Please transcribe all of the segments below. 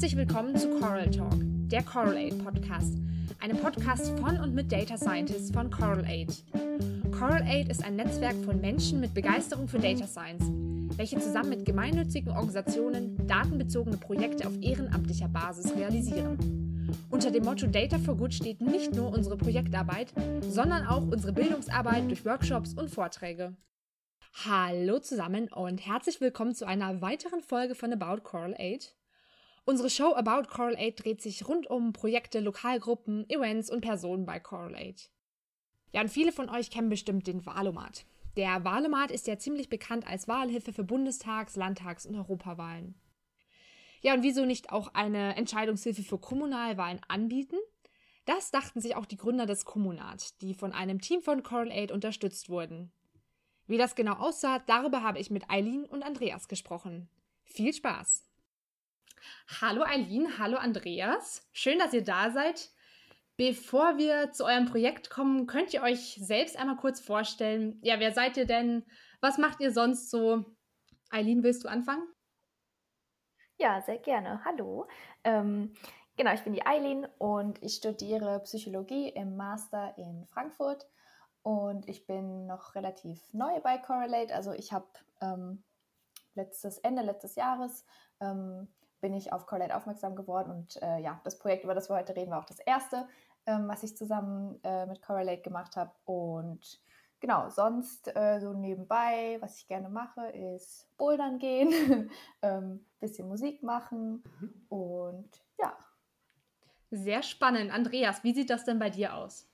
Herzlich willkommen zu Coral Talk, der Coral Aid Podcast, einem Podcast von und mit Data Scientists von Coral Aid. Coral Aid ist ein Netzwerk von Menschen mit Begeisterung für Data Science, welche zusammen mit gemeinnützigen Organisationen datenbezogene Projekte auf ehrenamtlicher Basis realisieren. Unter dem Motto Data for Good steht nicht nur unsere Projektarbeit, sondern auch unsere Bildungsarbeit durch Workshops und Vorträge. Hallo zusammen und herzlich willkommen zu einer weiteren Folge von About Coral Aid. Unsere Show About Coral Aid dreht sich rund um Projekte, Lokalgruppen, Events und Personen bei Coral Aid. Ja, und viele von euch kennen bestimmt den Wahlomat. Der Wahlomat ist ja ziemlich bekannt als Wahlhilfe für Bundestags-, Landtags- und Europawahlen. Ja, und wieso nicht auch eine Entscheidungshilfe für Kommunalwahlen anbieten? Das dachten sich auch die Gründer des Kommunat, die von einem Team von Coral Aid unterstützt wurden. Wie das genau aussah, darüber habe ich mit Eileen und Andreas gesprochen. Viel Spaß! Hallo Eileen, hallo Andreas. Schön, dass ihr da seid. Bevor wir zu eurem Projekt kommen, könnt ihr euch selbst einmal kurz vorstellen. Ja, wer seid ihr denn? Was macht ihr sonst so? Eileen, willst du anfangen? Ja, sehr gerne. Hallo. Ähm, genau, ich bin die Eileen und ich studiere Psychologie im Master in Frankfurt und ich bin noch relativ neu bei Correlate. Also ich habe ähm, letztes Ende letztes Jahres ähm, bin ich auf Correlate aufmerksam geworden und äh, ja, das Projekt, über das wir heute reden, war auch das erste, ähm, was ich zusammen äh, mit Correlate gemacht habe. Und genau, sonst äh, so nebenbei, was ich gerne mache, ist Bouldern gehen, ähm, bisschen Musik machen mhm. und ja. Sehr spannend. Andreas, wie sieht das denn bei dir aus?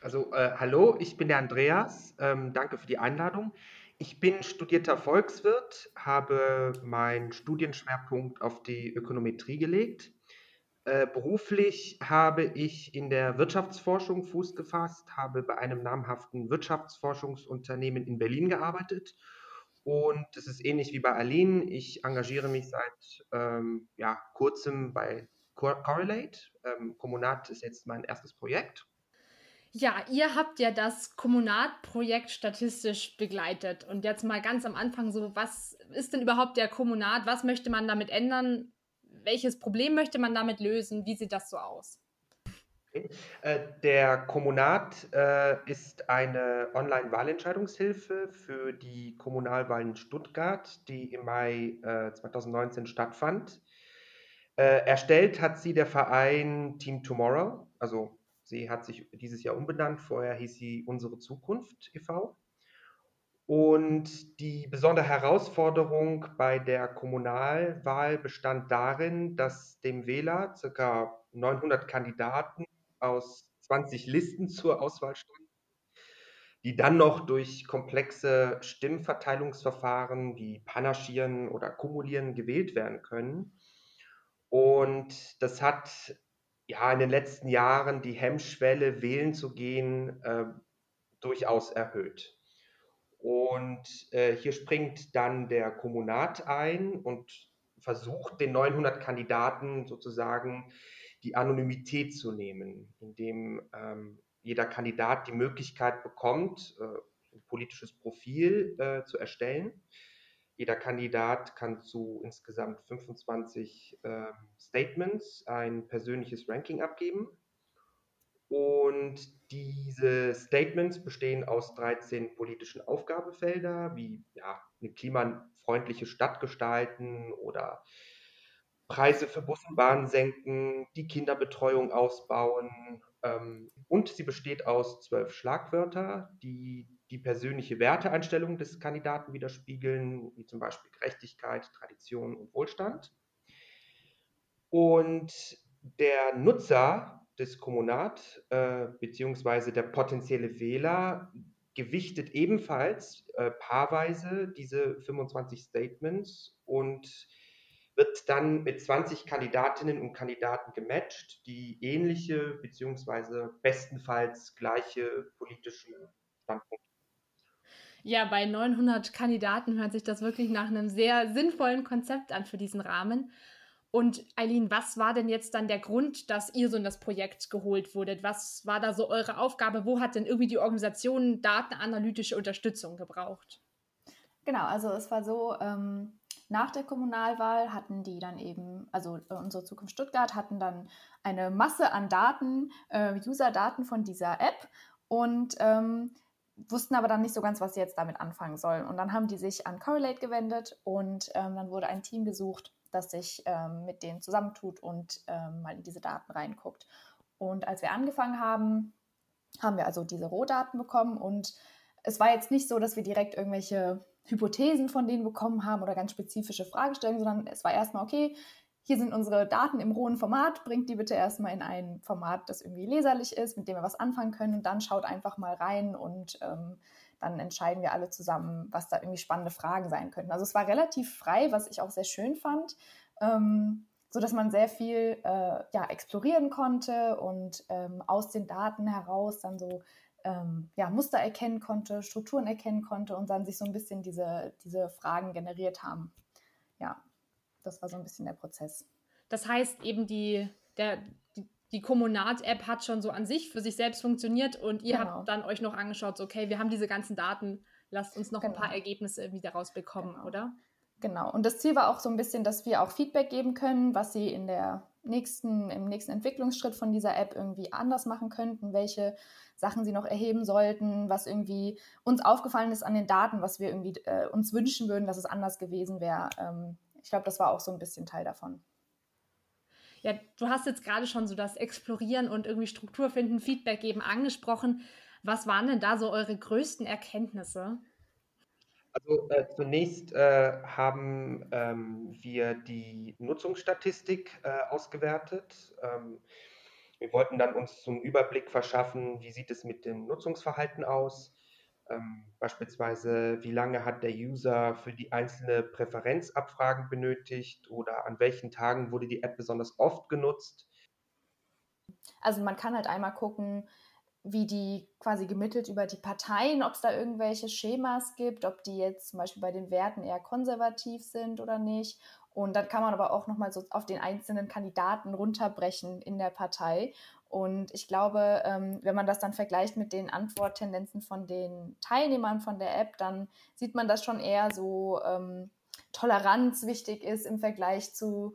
Also, äh, hallo, ich bin der Andreas. Ähm, danke für die Einladung. Ich bin studierter Volkswirt, habe meinen Studienschwerpunkt auf die Ökonometrie gelegt. Äh, beruflich habe ich in der Wirtschaftsforschung Fuß gefasst, habe bei einem namhaften Wirtschaftsforschungsunternehmen in Berlin gearbeitet. Und es ist ähnlich wie bei Aline. Ich engagiere mich seit ähm, ja, kurzem bei Correlate. Ähm, Kommunat ist jetzt mein erstes Projekt. Ja, ihr habt ja das Kommunat-Projekt statistisch begleitet. Und jetzt mal ganz am Anfang so, was ist denn überhaupt der Kommunat? Was möchte man damit ändern? Welches Problem möchte man damit lösen? Wie sieht das so aus? Äh, der Kommunat äh, ist eine Online-Wahlentscheidungshilfe für die Kommunalwahlen Stuttgart, die im Mai äh, 2019 stattfand. Äh, erstellt hat sie der Verein Team Tomorrow, also Sie hat sich dieses Jahr umbenannt. Vorher hieß sie Unsere Zukunft e.V. Und die besondere Herausforderung bei der Kommunalwahl bestand darin, dass dem Wähler ca. 900 Kandidaten aus 20 Listen zur Auswahl standen, die dann noch durch komplexe Stimmverteilungsverfahren wie Panaschieren oder Kumulieren gewählt werden können. Und das hat ja, in den letzten Jahren die Hemmschwelle, wählen zu gehen, äh, durchaus erhöht. Und äh, hier springt dann der Kommunat ein und versucht den 900 Kandidaten sozusagen die Anonymität zu nehmen, indem ähm, jeder Kandidat die Möglichkeit bekommt, äh, ein politisches Profil äh, zu erstellen jeder Kandidat kann zu insgesamt 25 äh, Statements ein persönliches Ranking abgeben. Und diese Statements bestehen aus 13 politischen Aufgabefelder, wie ja, eine klimafreundliche Stadt gestalten oder Preise für Bus und Bahn senken, die Kinderbetreuung ausbauen. Ähm, und sie besteht aus zwölf Schlagwörter, die die persönliche Werteeinstellung des Kandidaten widerspiegeln, wie zum Beispiel Gerechtigkeit, Tradition und Wohlstand. Und der Nutzer des Kommunat äh, beziehungsweise der potenzielle Wähler gewichtet ebenfalls äh, paarweise diese 25 Statements und wird dann mit 20 Kandidatinnen und Kandidaten gematcht, die ähnliche beziehungsweise bestenfalls gleiche politische Standpunkte ja, bei 900 Kandidaten hört sich das wirklich nach einem sehr sinnvollen Konzept an für diesen Rahmen. Und Eileen, was war denn jetzt dann der Grund, dass ihr so in das Projekt geholt wurdet? Was war da so eure Aufgabe? Wo hat denn irgendwie die Organisation datenanalytische Unterstützung gebraucht? Genau, also es war so, ähm, nach der Kommunalwahl hatten die dann eben, also unsere Zukunft Stuttgart hatten dann eine Masse an Daten, äh, User-Daten von dieser App und ähm, wussten aber dann nicht so ganz, was sie jetzt damit anfangen sollen. Und dann haben die sich an Correlate gewendet und ähm, dann wurde ein Team gesucht, das sich ähm, mit denen zusammentut und ähm, mal in diese Daten reinguckt. Und als wir angefangen haben, haben wir also diese Rohdaten bekommen und es war jetzt nicht so, dass wir direkt irgendwelche Hypothesen von denen bekommen haben oder ganz spezifische Fragestellungen, sondern es war erstmal, okay, hier sind unsere Daten im rohen Format, bringt die bitte erstmal in ein Format, das irgendwie leserlich ist, mit dem wir was anfangen können und dann schaut einfach mal rein und ähm, dann entscheiden wir alle zusammen, was da irgendwie spannende Fragen sein könnten. Also es war relativ frei, was ich auch sehr schön fand, ähm, so dass man sehr viel äh, ja, explorieren konnte und ähm, aus den Daten heraus dann so ähm, ja, Muster erkennen konnte, Strukturen erkennen konnte und dann sich so ein bisschen diese, diese Fragen generiert haben. Ja, das war so ein bisschen der Prozess. Das heißt eben, die, der, die, die Kommunat-App hat schon so an sich für sich selbst funktioniert und ihr genau. habt dann euch noch angeschaut, so, okay, wir haben diese ganzen Daten, lasst uns noch genau. ein paar Ergebnisse irgendwie daraus bekommen, genau. oder? Genau. Und das Ziel war auch so ein bisschen, dass wir auch Feedback geben können, was sie in der nächsten, im nächsten Entwicklungsschritt von dieser App irgendwie anders machen könnten, welche Sachen sie noch erheben sollten, was irgendwie uns aufgefallen ist an den Daten, was wir irgendwie äh, uns wünschen würden, dass es anders gewesen wäre. Ähm, ich glaube, das war auch so ein bisschen Teil davon. Ja, du hast jetzt gerade schon so das Explorieren und irgendwie Struktur finden, Feedback geben angesprochen. Was waren denn da so eure größten Erkenntnisse? Also äh, zunächst äh, haben ähm, wir die Nutzungsstatistik äh, ausgewertet. Ähm, wir wollten dann uns so einen Überblick verschaffen, wie sieht es mit dem Nutzungsverhalten aus. Ähm, beispielsweise, wie lange hat der User für die einzelne Präferenzabfragen benötigt oder an welchen Tagen wurde die App besonders oft genutzt. Also man kann halt einmal gucken, wie die quasi gemittelt über die Parteien, ob es da irgendwelche Schemas gibt, ob die jetzt zum Beispiel bei den Werten eher konservativ sind oder nicht. Und dann kann man aber auch nochmal so auf den einzelnen Kandidaten runterbrechen in der Partei. Und ich glaube, ähm, wenn man das dann vergleicht mit den Antworttendenzen von den Teilnehmern von der App, dann sieht man, dass schon eher so ähm, Toleranz wichtig ist im Vergleich zu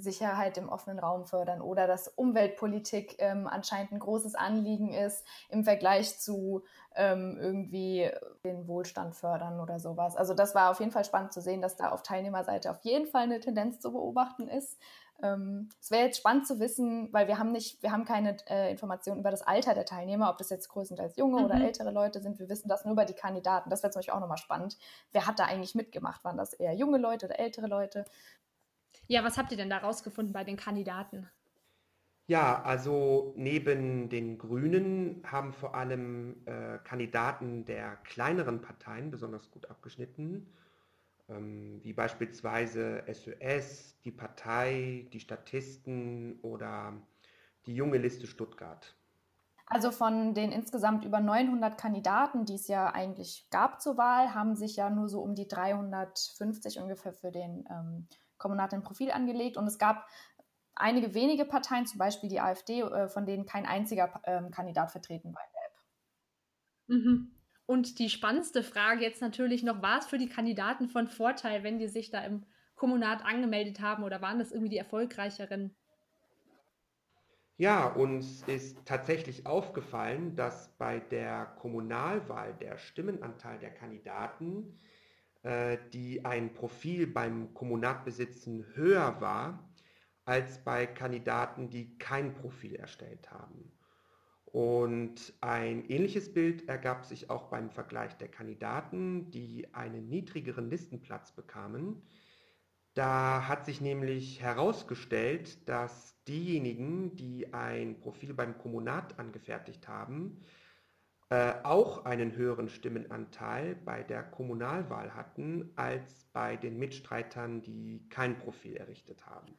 Sicherheit im offenen Raum fördern oder dass Umweltpolitik ähm, anscheinend ein großes Anliegen ist im Vergleich zu ähm, irgendwie den Wohlstand fördern oder sowas. Also das war auf jeden Fall spannend zu sehen, dass da auf Teilnehmerseite auf jeden Fall eine Tendenz zu beobachten ist. Ähm, es wäre jetzt spannend zu wissen, weil wir haben nicht, wir haben keine äh, Informationen über das Alter der Teilnehmer, ob das jetzt größtenteils junge mhm. oder ältere Leute sind. Wir wissen das nur über die Kandidaten. Das wäre zum Beispiel auch nochmal spannend. Wer hat da eigentlich mitgemacht? Waren das eher junge Leute oder ältere Leute? Ja, was habt ihr denn da rausgefunden bei den Kandidaten? Ja, also neben den Grünen haben vor allem äh, Kandidaten der kleineren Parteien besonders gut abgeschnitten, wie beispielsweise SÖS, die Partei, die Statisten oder die junge Liste Stuttgart. Also von den insgesamt über 900 Kandidaten, die es ja eigentlich gab zur Wahl, haben sich ja nur so um die 350 ungefähr für den ähm, Kommunat ein Profil angelegt und es gab einige wenige Parteien, zum Beispiel die AfD, äh, von denen kein einziger ähm, Kandidat vertreten war in der App. Mhm. Und die spannendste Frage jetzt natürlich noch, war es für die Kandidaten von Vorteil, wenn die sich da im Kommunat angemeldet haben oder waren das irgendwie die erfolgreicheren? Ja, uns ist tatsächlich aufgefallen, dass bei der Kommunalwahl der Stimmenanteil der Kandidaten äh, die ein Profil beim Kommunat besitzen, höher war als bei Kandidaten, die kein Profil erstellt haben. Und ein ähnliches Bild ergab sich auch beim Vergleich der Kandidaten, die einen niedrigeren Listenplatz bekamen. Da hat sich nämlich herausgestellt, dass diejenigen, die ein Profil beim Kommunat angefertigt haben, äh, auch einen höheren Stimmenanteil bei der Kommunalwahl hatten als bei den Mitstreitern, die kein Profil errichtet haben.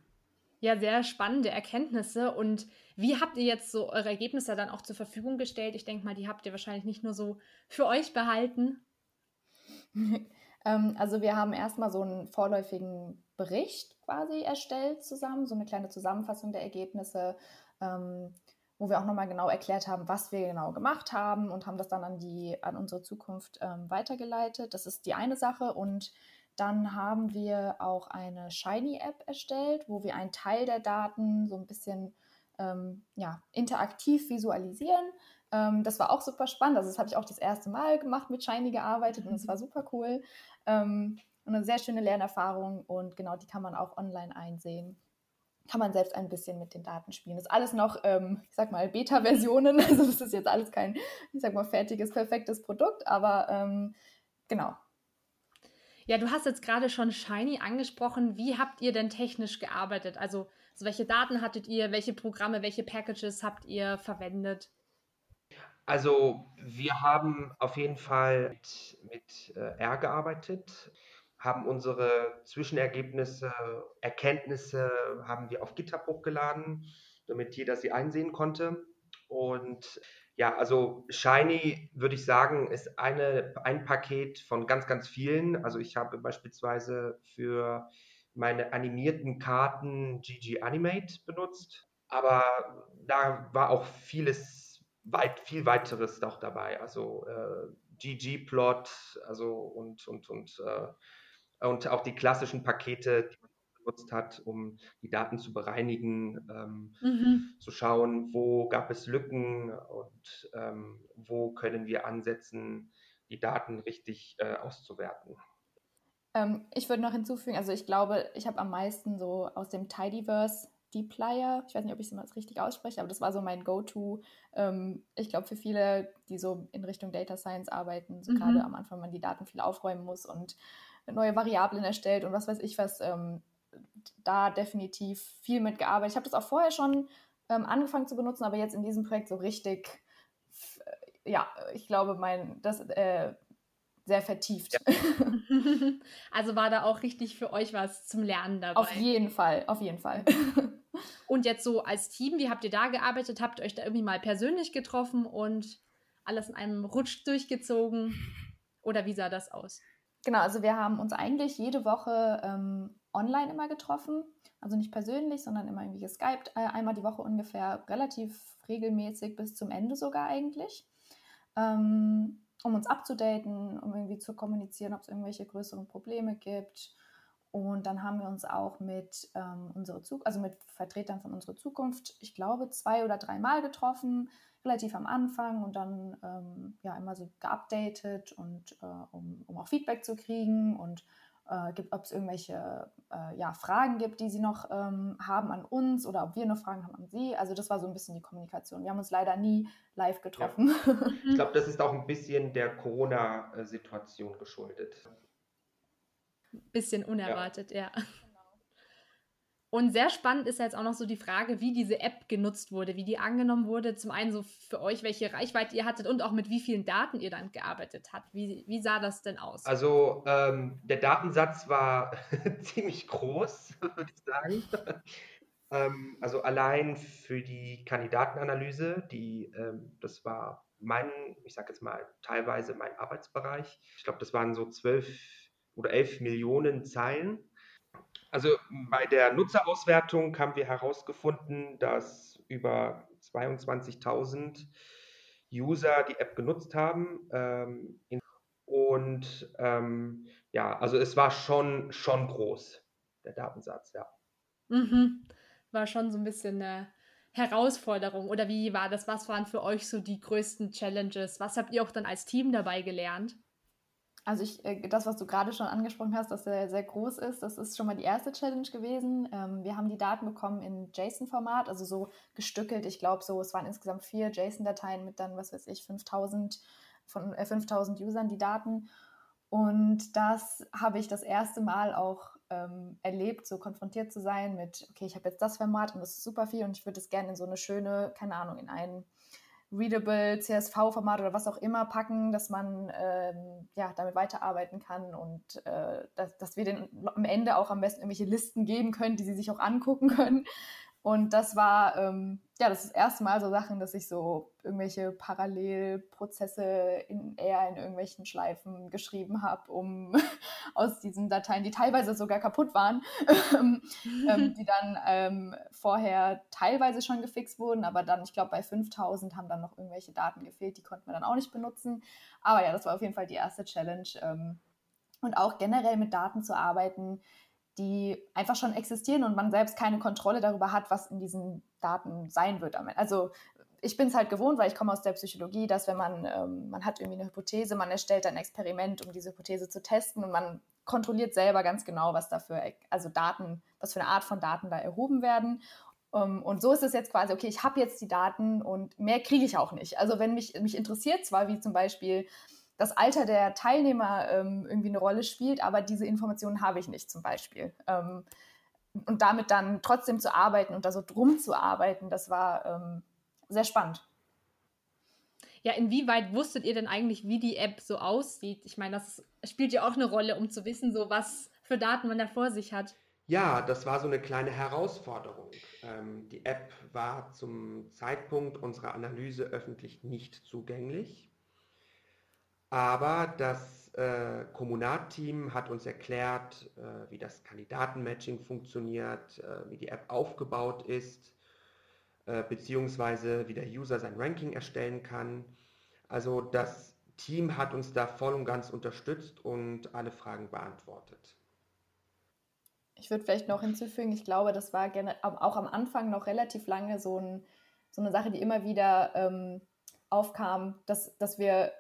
Ja, sehr spannende Erkenntnisse. Und wie habt ihr jetzt so eure Ergebnisse dann auch zur Verfügung gestellt? Ich denke mal, die habt ihr wahrscheinlich nicht nur so für euch behalten. ähm, also wir haben erstmal so einen vorläufigen Bericht quasi erstellt zusammen, so eine kleine Zusammenfassung der Ergebnisse. Ähm, wo wir auch nochmal genau erklärt haben, was wir genau gemacht haben und haben das dann an, die, an unsere Zukunft ähm, weitergeleitet. Das ist die eine Sache. Und Dann haben wir auch eine Shiny-App erstellt, wo wir einen Teil der Daten so ein bisschen ähm, ja, interaktiv visualisieren. Ähm, das war auch super spannend. Also das habe ich auch das erste Mal gemacht, mit Shiny gearbeitet und es war super cool. Ähm, und eine sehr schöne Lernerfahrung und genau die kann man auch online einsehen. Kann man selbst ein bisschen mit den Daten spielen. Das ist alles noch, ähm, ich sag mal, Beta-Versionen. Also das ist jetzt alles kein, ich sag mal, fertiges, perfektes Produkt, aber ähm, genau. Ja, du hast jetzt gerade schon Shiny angesprochen. Wie habt ihr denn technisch gearbeitet? Also, also welche Daten hattet ihr, welche Programme, welche Packages habt ihr verwendet? Also wir haben auf jeden Fall mit, mit äh, R gearbeitet, haben unsere Zwischenergebnisse, Erkenntnisse haben wir auf GitHub hochgeladen, damit jeder sie einsehen konnte. Und ja, also Shiny würde ich sagen, ist eine, ein Paket von ganz, ganz vielen. Also ich habe beispielsweise für meine animierten Karten GG Animate benutzt, aber da war auch vieles, weit, viel weiteres auch dabei. Also äh, GG-Plot, also und, und, und äh, und auch die klassischen Pakete, benutzt hat, um die Daten zu bereinigen, ähm, mhm. zu schauen, wo gab es Lücken und ähm, wo können wir ansetzen, die Daten richtig äh, auszuwerten. Ähm, ich würde noch hinzufügen, also ich glaube, ich habe am meisten so aus dem Tidyverse Dplyr, ich weiß nicht, ob ich es richtig ausspreche, aber das war so mein Go-To. Ähm, ich glaube, für viele, die so in Richtung Data Science arbeiten, so mhm. gerade am Anfang, wenn man die Daten viel aufräumen muss und neue Variablen erstellt und was weiß ich was, ähm, da definitiv viel mitgearbeitet. Ich habe das auch vorher schon ähm, angefangen zu benutzen, aber jetzt in diesem Projekt so richtig, äh, ja, ich glaube, mein, das äh, sehr vertieft. Ja. also war da auch richtig für euch was zum Lernen dabei. Auf jeden Fall, auf jeden Fall. und jetzt so als Team, wie habt ihr da gearbeitet? Habt ihr euch da irgendwie mal persönlich getroffen und alles in einem Rutsch durchgezogen? Oder wie sah das aus? Genau, also wir haben uns eigentlich jede Woche ähm, online immer getroffen. Also nicht persönlich, sondern immer irgendwie geskypt, äh, einmal die Woche ungefähr, relativ regelmäßig bis zum Ende sogar eigentlich. Ähm, um uns abzudaten, um irgendwie zu kommunizieren, ob es irgendwelche größeren Probleme gibt. Und dann haben wir uns auch mit ähm, unsere Zug also mit Vertretern von unserer Zukunft, ich glaube, zwei oder dreimal getroffen, relativ am Anfang und dann ähm, ja immer so geupdatet und äh, um, um auch Feedback zu kriegen und äh, ob es irgendwelche äh, ja, Fragen gibt, die sie noch ähm, haben an uns oder ob wir noch Fragen haben an sie. Also das war so ein bisschen die Kommunikation. Wir haben uns leider nie live getroffen. Ja. Ich glaube, das ist auch ein bisschen der Corona-Situation geschuldet. Bisschen unerwartet, ja. ja. Und sehr spannend ist jetzt auch noch so die Frage, wie diese App genutzt wurde, wie die angenommen wurde. Zum einen so für euch, welche Reichweite ihr hattet und auch mit wie vielen Daten ihr dann gearbeitet habt. Wie, wie sah das denn aus? Also ähm, der Datensatz war ziemlich groß, würde ich sagen. ähm, also allein für die Kandidatenanalyse, die, ähm, das war mein, ich sage jetzt mal teilweise mein Arbeitsbereich. Ich glaube, das waren so zwölf oder elf Millionen Zeilen also bei der Nutzerauswertung haben wir herausgefunden, dass über 22.000 User die App genutzt haben. Ähm, und ähm, ja, also es war schon, schon groß, der Datensatz, ja. Mhm. War schon so ein bisschen eine Herausforderung. Oder wie war das? Was waren für euch so die größten Challenges? Was habt ihr auch dann als Team dabei gelernt? Also ich, äh, das, was du gerade schon angesprochen hast, dass er sehr groß ist, das ist schon mal die erste Challenge gewesen. Ähm, wir haben die Daten bekommen in JSON-Format, also so gestückelt. Ich glaube, so es waren insgesamt vier JSON-Dateien mit dann, was weiß ich, 5000 von äh, 5000 Usern die Daten. Und das habe ich das erste Mal auch ähm, erlebt, so konfrontiert zu sein mit, okay, ich habe jetzt das Format und das ist super viel und ich würde es gerne in so eine schöne, keine Ahnung, in einen Readable CSV-Format oder was auch immer packen, dass man ähm, ja, damit weiterarbeiten kann und äh, dass, dass wir den am Ende auch am besten irgendwelche Listen geben können, die sie sich auch angucken können. Und das war ähm, ja das, ist das erste Mal so Sachen, dass ich so irgendwelche Parallelprozesse in, eher in irgendwelchen Schleifen geschrieben habe, um aus diesen Dateien, die teilweise sogar kaputt waren, ähm, die dann ähm, vorher teilweise schon gefixt wurden, aber dann, ich glaube, bei 5000 haben dann noch irgendwelche Daten gefehlt, die konnten wir dann auch nicht benutzen. Aber ja, das war auf jeden Fall die erste Challenge. Ähm, und auch generell mit Daten zu arbeiten, die einfach schon existieren und man selbst keine Kontrolle darüber hat, was in diesen Daten sein wird. Also ich bin es halt gewohnt, weil ich komme aus der Psychologie, dass wenn man, ähm, man hat irgendwie eine Hypothese, man erstellt ein Experiment, um diese Hypothese zu testen und man kontrolliert selber ganz genau, was dafür, also Daten, was für eine Art von Daten da erhoben werden. Um, ähm, und so ist es jetzt quasi, okay, ich habe jetzt die Daten und mehr kriege ich auch nicht. Also wenn mich, mich interessiert zwar, wie zum Beispiel das Alter der Teilnehmer ähm, irgendwie eine Rolle spielt, aber diese Informationen habe ich nicht zum Beispiel. Ähm, und damit dann trotzdem zu arbeiten und da so drum zu arbeiten, das war ähm, sehr spannend. Ja, inwieweit wusstet ihr denn eigentlich, wie die App so aussieht? Ich meine, das spielt ja auch eine Rolle, um zu wissen, so was für Daten man da vor sich hat. Ja, das war so eine kleine Herausforderung. Ähm, die App war zum Zeitpunkt unserer Analyse öffentlich nicht zugänglich. Aber das äh, Kommunat-Team hat uns erklärt, äh, wie das Kandidatenmatching funktioniert, äh, wie die App aufgebaut ist, äh, beziehungsweise wie der User sein Ranking erstellen kann. Also das Team hat uns da voll und ganz unterstützt und alle Fragen beantwortet. Ich würde vielleicht noch hinzufügen, ich glaube, das war auch am Anfang noch relativ lange so, ein, so eine Sache, die immer wieder ähm, aufkam, dass, dass wir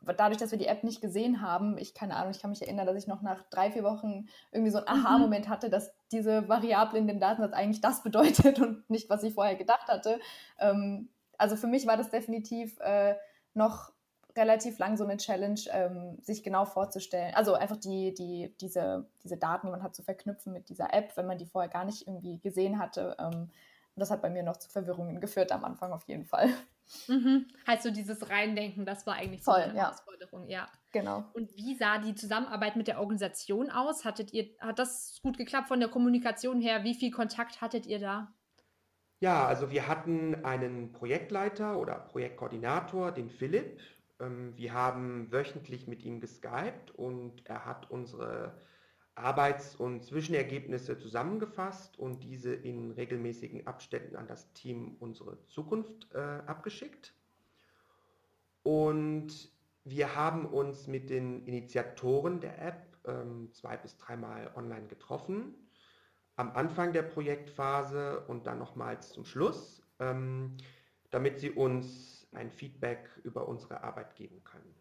dadurch, dass wir die App nicht gesehen haben, ich keine Ahnung, ich kann mich erinnern, dass ich noch nach drei, vier Wochen irgendwie so einen mhm. Aha-Moment hatte, dass diese Variable in dem Datensatz eigentlich das bedeutet und nicht, was ich vorher gedacht hatte. Ähm, also für mich war das definitiv äh, noch relativ lang so eine Challenge, ähm, sich genau vorzustellen. Also einfach die, die, diese, diese Daten, die man hat, zu verknüpfen mit dieser App, wenn man die vorher gar nicht irgendwie gesehen hatte. Ähm, das hat bei mir noch zu Verwirrungen geführt am Anfang auf jeden Fall. Mhm. Heißt so dieses Reindenken, das war eigentlich so Voll, eine ja. Herausforderung, ja. Genau. Und wie sah die Zusammenarbeit mit der Organisation aus? Hattet ihr, hat das gut geklappt von der Kommunikation her? Wie viel Kontakt hattet ihr da? Ja, also wir hatten einen Projektleiter oder Projektkoordinator, den Philipp. Ähm, wir haben wöchentlich mit ihm geskypt und er hat unsere Arbeits- und Zwischenergebnisse zusammengefasst und diese in regelmäßigen Abständen an das Team Unsere Zukunft äh, abgeschickt. Und wir haben uns mit den Initiatoren der App ähm, zwei bis dreimal online getroffen. Am Anfang der Projektphase und dann nochmals zum Schluss, ähm, damit sie uns ein Feedback über unsere Arbeit geben können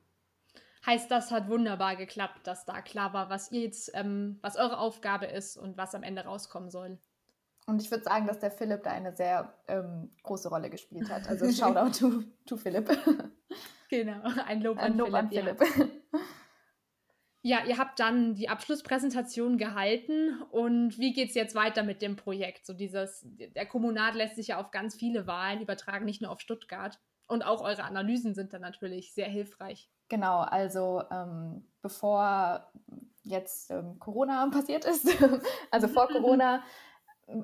heißt, das hat wunderbar geklappt, dass da klar war, was ihr jetzt, ähm, was eure Aufgabe ist und was am Ende rauskommen soll. Und ich würde sagen, dass der Philipp da eine sehr ähm, große Rolle gespielt hat. Also Shoutout to, to Philipp. Genau, ein Lob, ein an, Lob Philipp, an Philipp. Ja. ja, ihr habt dann die Abschlusspräsentation gehalten und wie geht es jetzt weiter mit dem Projekt? So dieses, der Kommunat lässt sich ja auf ganz viele Wahlen übertragen, nicht nur auf Stuttgart. Und auch eure Analysen sind dann natürlich sehr hilfreich. Genau, also ähm, bevor jetzt ähm, Corona passiert ist, also vor Corona,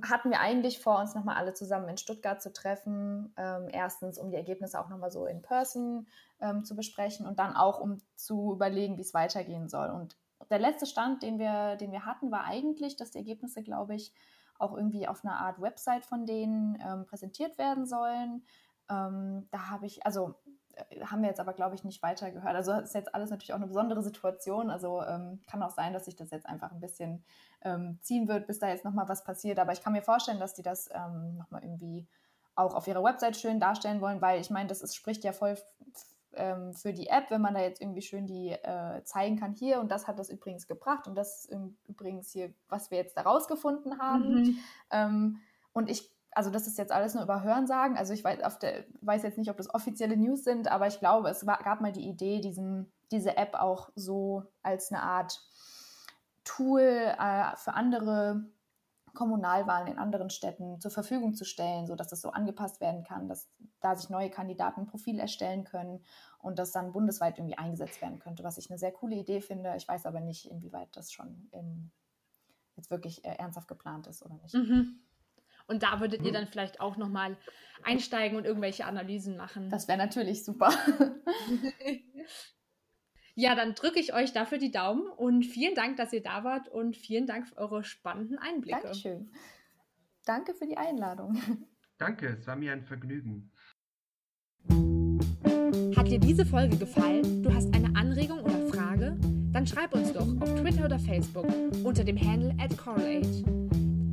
hatten wir eigentlich vor, uns nochmal alle zusammen in Stuttgart zu treffen. Ähm, erstens, um die Ergebnisse auch nochmal so in Person ähm, zu besprechen und dann auch, um zu überlegen, wie es weitergehen soll. Und der letzte Stand, den wir, den wir hatten, war eigentlich, dass die Ergebnisse, glaube ich, auch irgendwie auf einer Art Website von denen ähm, präsentiert werden sollen. Ähm, da habe ich, also haben wir jetzt aber, glaube ich, nicht weiter gehört. Also ist jetzt alles natürlich auch eine besondere Situation. Also ähm, kann auch sein, dass sich das jetzt einfach ein bisschen ähm, ziehen wird, bis da jetzt nochmal was passiert. Aber ich kann mir vorstellen, dass die das ähm, nochmal irgendwie auch auf ihrer Website schön darstellen wollen, weil ich meine, das ist, spricht ja voll ähm, für die App, wenn man da jetzt irgendwie schön die äh, zeigen kann, hier und das hat das übrigens gebracht und das ist übrigens hier, was wir jetzt da rausgefunden haben. Mhm. Ähm, und ich also das ist jetzt alles nur über Hörensagen. Also ich weiß, der, weiß, jetzt nicht, ob das offizielle News sind, aber ich glaube, es war, gab mal die Idee, diesen, diese App auch so als eine Art Tool äh, für andere Kommunalwahlen in anderen Städten zur Verfügung zu stellen, sodass das so angepasst werden kann, dass da sich neue Kandidaten ein Profil erstellen können und das dann bundesweit irgendwie eingesetzt werden könnte, was ich eine sehr coole Idee finde. Ich weiß aber nicht, inwieweit das schon in, jetzt wirklich äh, ernsthaft geplant ist oder nicht. Mhm. Und da würdet ihr mhm. dann vielleicht auch nochmal einsteigen und irgendwelche Analysen machen. Das wäre natürlich super. ja, dann drücke ich euch dafür die Daumen und vielen Dank, dass ihr da wart und vielen Dank für eure spannenden Einblicke. Dankeschön. Danke für die Einladung. Danke, es war mir ein Vergnügen. Hat dir diese Folge gefallen? Du hast eine Anregung oder Frage? Dann schreib uns doch auf Twitter oder Facebook unter dem Handle at Coral8.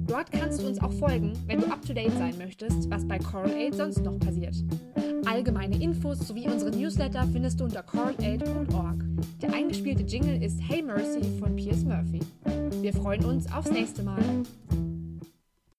Dort kannst du uns auch folgen, wenn du up-to-date sein möchtest, was bei Coral8 sonst noch passiert. Allgemeine Infos sowie unsere Newsletter findest du unter coral8.org. Der eingespielte Jingle ist Hey Mercy von Piers Murphy. Wir freuen uns aufs nächste Mal.